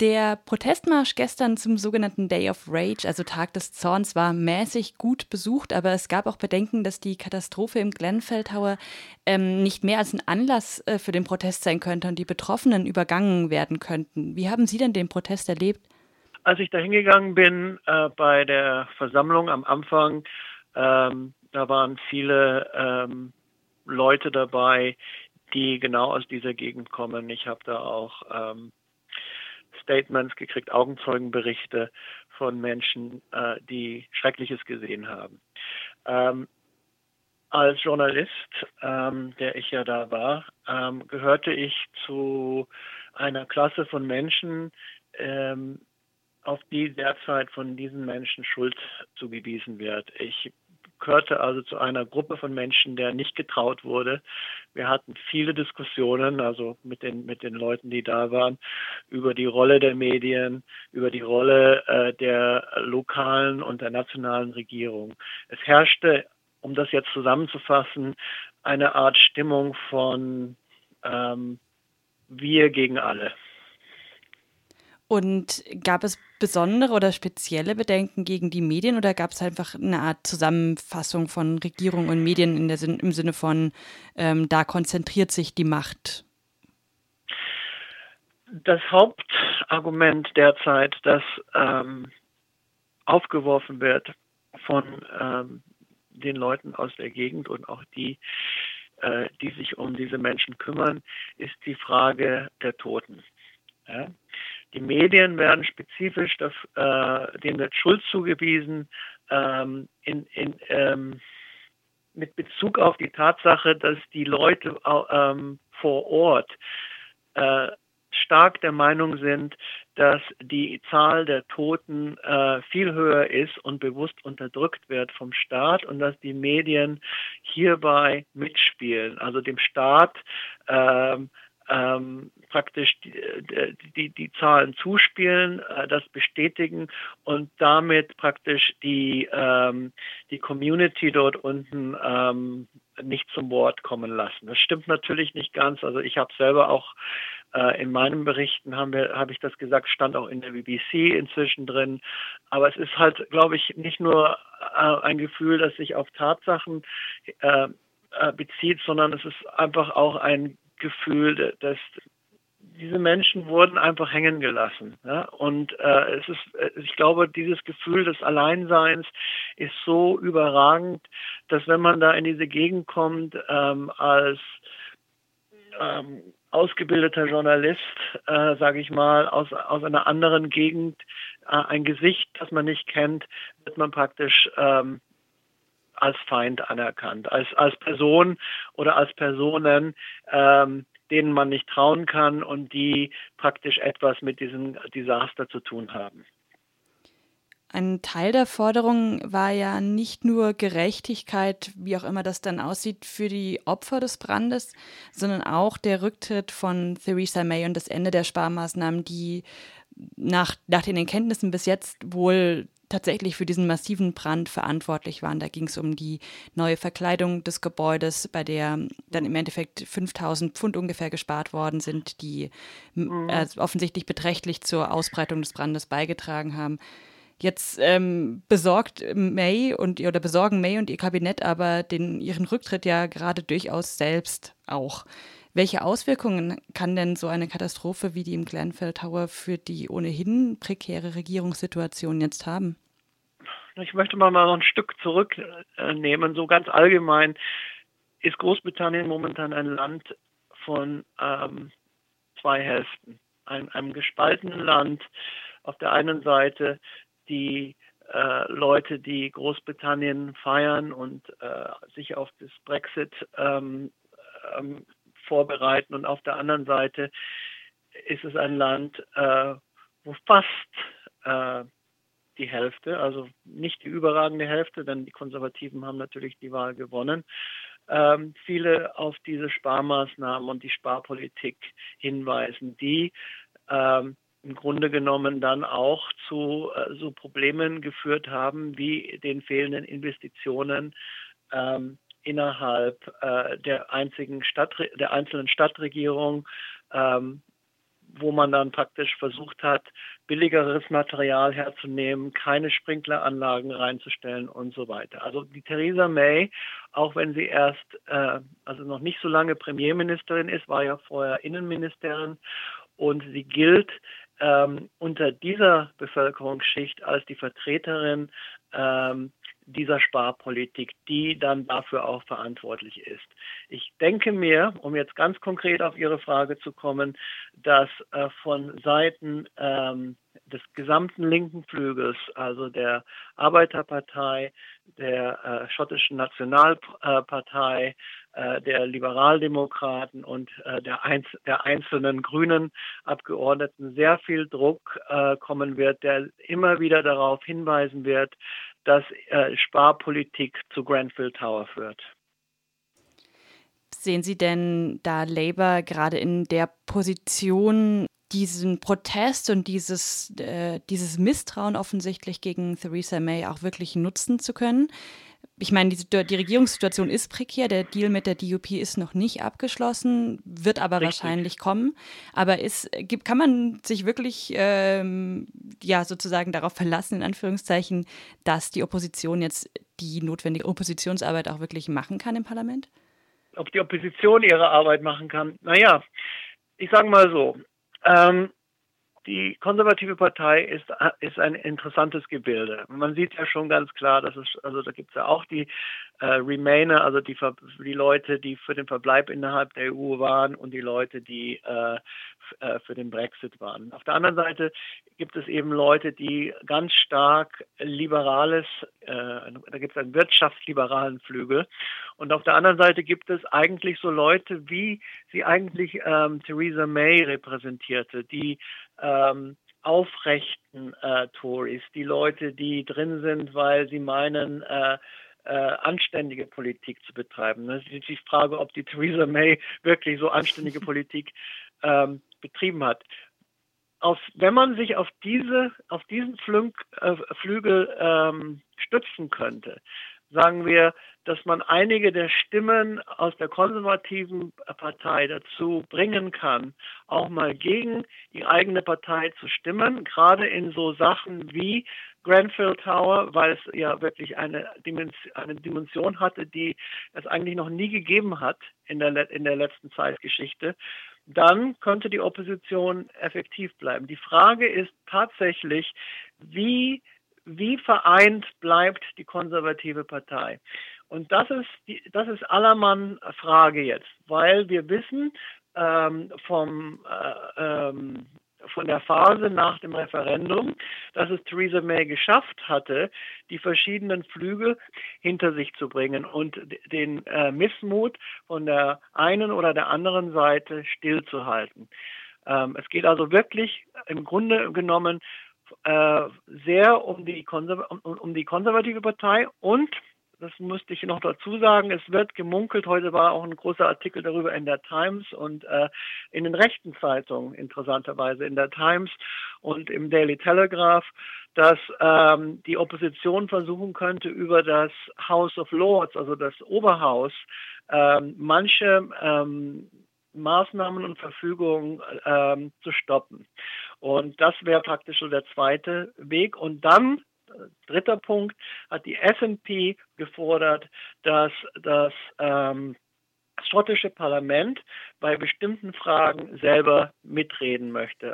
Der Protestmarsch gestern zum sogenannten Day of Rage, also Tag des Zorns, war mäßig gut besucht, aber es gab auch Bedenken, dass die Katastrophe im Glenfell Tower ähm, nicht mehr als ein Anlass äh, für den Protest sein könnte und die Betroffenen übergangen werden könnten. Wie haben Sie denn den Protest erlebt? Als ich da hingegangen bin äh, bei der Versammlung am Anfang, ähm, da waren viele ähm, Leute dabei, die genau aus dieser Gegend kommen. Ich habe da auch ähm, Statements gekriegt, Augenzeugenberichte von Menschen, äh, die Schreckliches gesehen haben. Ähm, als Journalist, ähm, der ich ja da war, ähm, gehörte ich zu einer Klasse von Menschen, ähm, auf die derzeit von diesen Menschen Schuld zugewiesen wird. Ich gehörte also zu einer Gruppe von Menschen, der nicht getraut wurde. Wir hatten viele Diskussionen, also mit den, mit den Leuten, die da waren, über die Rolle der Medien, über die Rolle äh, der lokalen und der nationalen Regierung. Es herrschte, um das jetzt zusammenzufassen, eine Art Stimmung von ähm, wir gegen alle. Und gab es besondere oder spezielle Bedenken gegen die Medien oder gab es einfach eine Art Zusammenfassung von Regierung und Medien in der Sinn, im Sinne von, ähm, da konzentriert sich die Macht? Das Hauptargument derzeit, das ähm, aufgeworfen wird von ähm, den Leuten aus der Gegend und auch die, äh, die sich um diese Menschen kümmern, ist die Frage der Toten. Ja? Die Medien werden spezifisch das, äh, denen wird Schuld zugewiesen ähm, in, in, ähm, mit Bezug auf die Tatsache, dass die Leute ähm, vor Ort äh, stark der Meinung sind, dass die Zahl der Toten äh, viel höher ist und bewusst unterdrückt wird vom Staat und dass die Medien hierbei mitspielen, also dem Staat ähm, ähm, praktisch die, die, die Zahlen zuspielen, äh, das bestätigen und damit praktisch die, ähm, die Community dort unten ähm, nicht zum Wort kommen lassen. Das stimmt natürlich nicht ganz. Also ich habe selber auch äh, in meinen Berichten habe ich das gesagt, stand auch in der BBC inzwischen drin. Aber es ist halt, glaube ich, nicht nur äh, ein Gefühl, das sich auf Tatsachen äh, äh bezieht, sondern es ist einfach auch ein Gefühl, dass diese Menschen wurden einfach hängen gelassen. Ja? Und äh, es ist, äh, ich glaube, dieses Gefühl des Alleinseins ist so überragend, dass wenn man da in diese Gegend kommt ähm, als ähm, ausgebildeter Journalist, äh, sage ich mal, aus, aus einer anderen Gegend, äh, ein Gesicht, das man nicht kennt, wird man praktisch ähm, als Feind anerkannt, als, als Person oder als Personen, ähm, denen man nicht trauen kann und die praktisch etwas mit diesem Desaster zu tun haben. Ein Teil der Forderung war ja nicht nur Gerechtigkeit, wie auch immer das dann aussieht, für die Opfer des Brandes, sondern auch der Rücktritt von Theresa May und das Ende der Sparmaßnahmen, die nach, nach den Erkenntnissen bis jetzt wohl tatsächlich für diesen massiven Brand verantwortlich waren. Da ging es um die neue Verkleidung des Gebäudes, bei der dann im Endeffekt 5000 Pfund ungefähr gespart worden sind, die äh, offensichtlich beträchtlich zur Ausbreitung des Brandes beigetragen haben. Jetzt ähm, besorgt May und oder besorgen May und ihr Kabinett aber den, ihren Rücktritt ja gerade durchaus selbst auch. Welche Auswirkungen kann denn so eine Katastrophe wie die im Glenfell Tower für die ohnehin prekäre Regierungssituation jetzt haben? Ich möchte mal noch ein Stück zurücknehmen. So ganz allgemein ist Großbritannien momentan ein Land von ähm, zwei Hälften. Ein, einem gespaltenen Land. Auf der einen Seite die äh, Leute, die Großbritannien feiern und äh, sich auf das Brexit ähm, ähm, vorbereiten. Und auf der anderen Seite ist es ein Land, äh, wo fast äh, die Hälfte, also nicht die überragende Hälfte, denn die Konservativen haben natürlich die Wahl gewonnen, ähm, viele auf diese Sparmaßnahmen und die Sparpolitik hinweisen, die ähm, im Grunde genommen dann auch zu äh, so Problemen geführt haben wie den fehlenden Investitionen ähm, innerhalb äh, der einzigen Stadt, der einzelnen Stadtregierung, ähm, wo man dann praktisch versucht hat, billigeres Material herzunehmen, keine Sprinkleranlagen reinzustellen und so weiter. Also die Theresa May, auch wenn sie erst, äh, also noch nicht so lange Premierministerin ist, war ja vorher Innenministerin und sie gilt ähm, unter dieser Bevölkerungsschicht als die Vertreterin ähm, dieser Sparpolitik, die dann dafür auch verantwortlich ist. Ich denke mir, um jetzt ganz konkret auf Ihre Frage zu kommen, dass äh, von Seiten ähm, des gesamten linken Flügels, also der Arbeiterpartei, der äh, schottischen Nationalpartei, äh, der Liberaldemokraten und äh, der, einz der einzelnen grünen Abgeordneten sehr viel Druck äh, kommen wird, der immer wieder darauf hinweisen wird, dass äh, Sparpolitik zu Grenfell Tower führt. Sehen Sie denn da Labour gerade in der Position, diesen Protest und dieses, äh, dieses Misstrauen offensichtlich gegen Theresa May auch wirklich nutzen zu können? Ich meine, die, die, Regierungssituation ist prekär, der Deal mit der DUP ist noch nicht abgeschlossen, wird aber Richtig. wahrscheinlich kommen. Aber ist, gibt, kann man sich wirklich ähm, ja sozusagen darauf verlassen, in Anführungszeichen, dass die Opposition jetzt die notwendige Oppositionsarbeit auch wirklich machen kann im Parlament? Ob die Opposition ihre Arbeit machen kann? Naja, ich sage mal so, ähm, die konservative Partei ist, ist ein interessantes Gebilde. Man sieht ja schon ganz klar, dass es, also da gibt es ja auch die äh, Remainer, also die, die Leute, die für den Verbleib innerhalb der EU waren und die Leute, die äh, äh, für den Brexit waren. Auf der anderen Seite gibt es eben Leute, die ganz stark liberales, äh, da gibt es einen wirtschaftsliberalen Flügel. Und auf der anderen Seite gibt es eigentlich so Leute, wie sie eigentlich ähm, Theresa May repräsentierte, die ähm, aufrechten äh, Tories, die Leute, die drin sind, weil sie meinen, äh, äh, anständige Politik zu betreiben. Das ist die Frage, ob die Theresa May wirklich so anständige Politik ähm, betrieben hat. Auf, wenn man sich auf diese, auf diesen Flüg, äh, Flügel ähm, stützen könnte, sagen wir, dass man einige der Stimmen aus der konservativen Partei dazu bringen kann, auch mal gegen die eigene Partei zu stimmen, gerade in so Sachen wie Grenfell Tower, weil es ja wirklich eine Dimension, eine Dimension hatte, die es eigentlich noch nie gegeben hat in der, in der letzten Zeitgeschichte, dann könnte die Opposition effektiv bleiben. Die Frage ist tatsächlich, wie wie vereint bleibt die konservative Partei? Und das ist, die, das ist allermann Frage jetzt, weil wir wissen ähm, vom, äh, ähm, von der Phase nach dem Referendum, dass es Theresa May geschafft hatte, die verschiedenen Flügel hinter sich zu bringen und den äh, Missmut von der einen oder der anderen Seite stillzuhalten. Ähm, es geht also wirklich im Grunde genommen äh, sehr um die, um, um die konservative Partei und das musste ich noch dazu sagen, es wird gemunkelt, heute war auch ein großer Artikel darüber in der Times und äh, in den rechten Zeitungen, interessanterweise in der Times und im Daily Telegraph, dass ähm, die Opposition versuchen könnte, über das House of Lords, also das Oberhaus, ähm, manche ähm, Maßnahmen und Verfügungen ähm, zu stoppen. Und das wäre praktisch so der zweite Weg. Und dann, äh, dritter Punkt, hat die S&P gefordert, dass das ähm, schottische Parlament bei bestimmten Fragen selber mitreden möchte.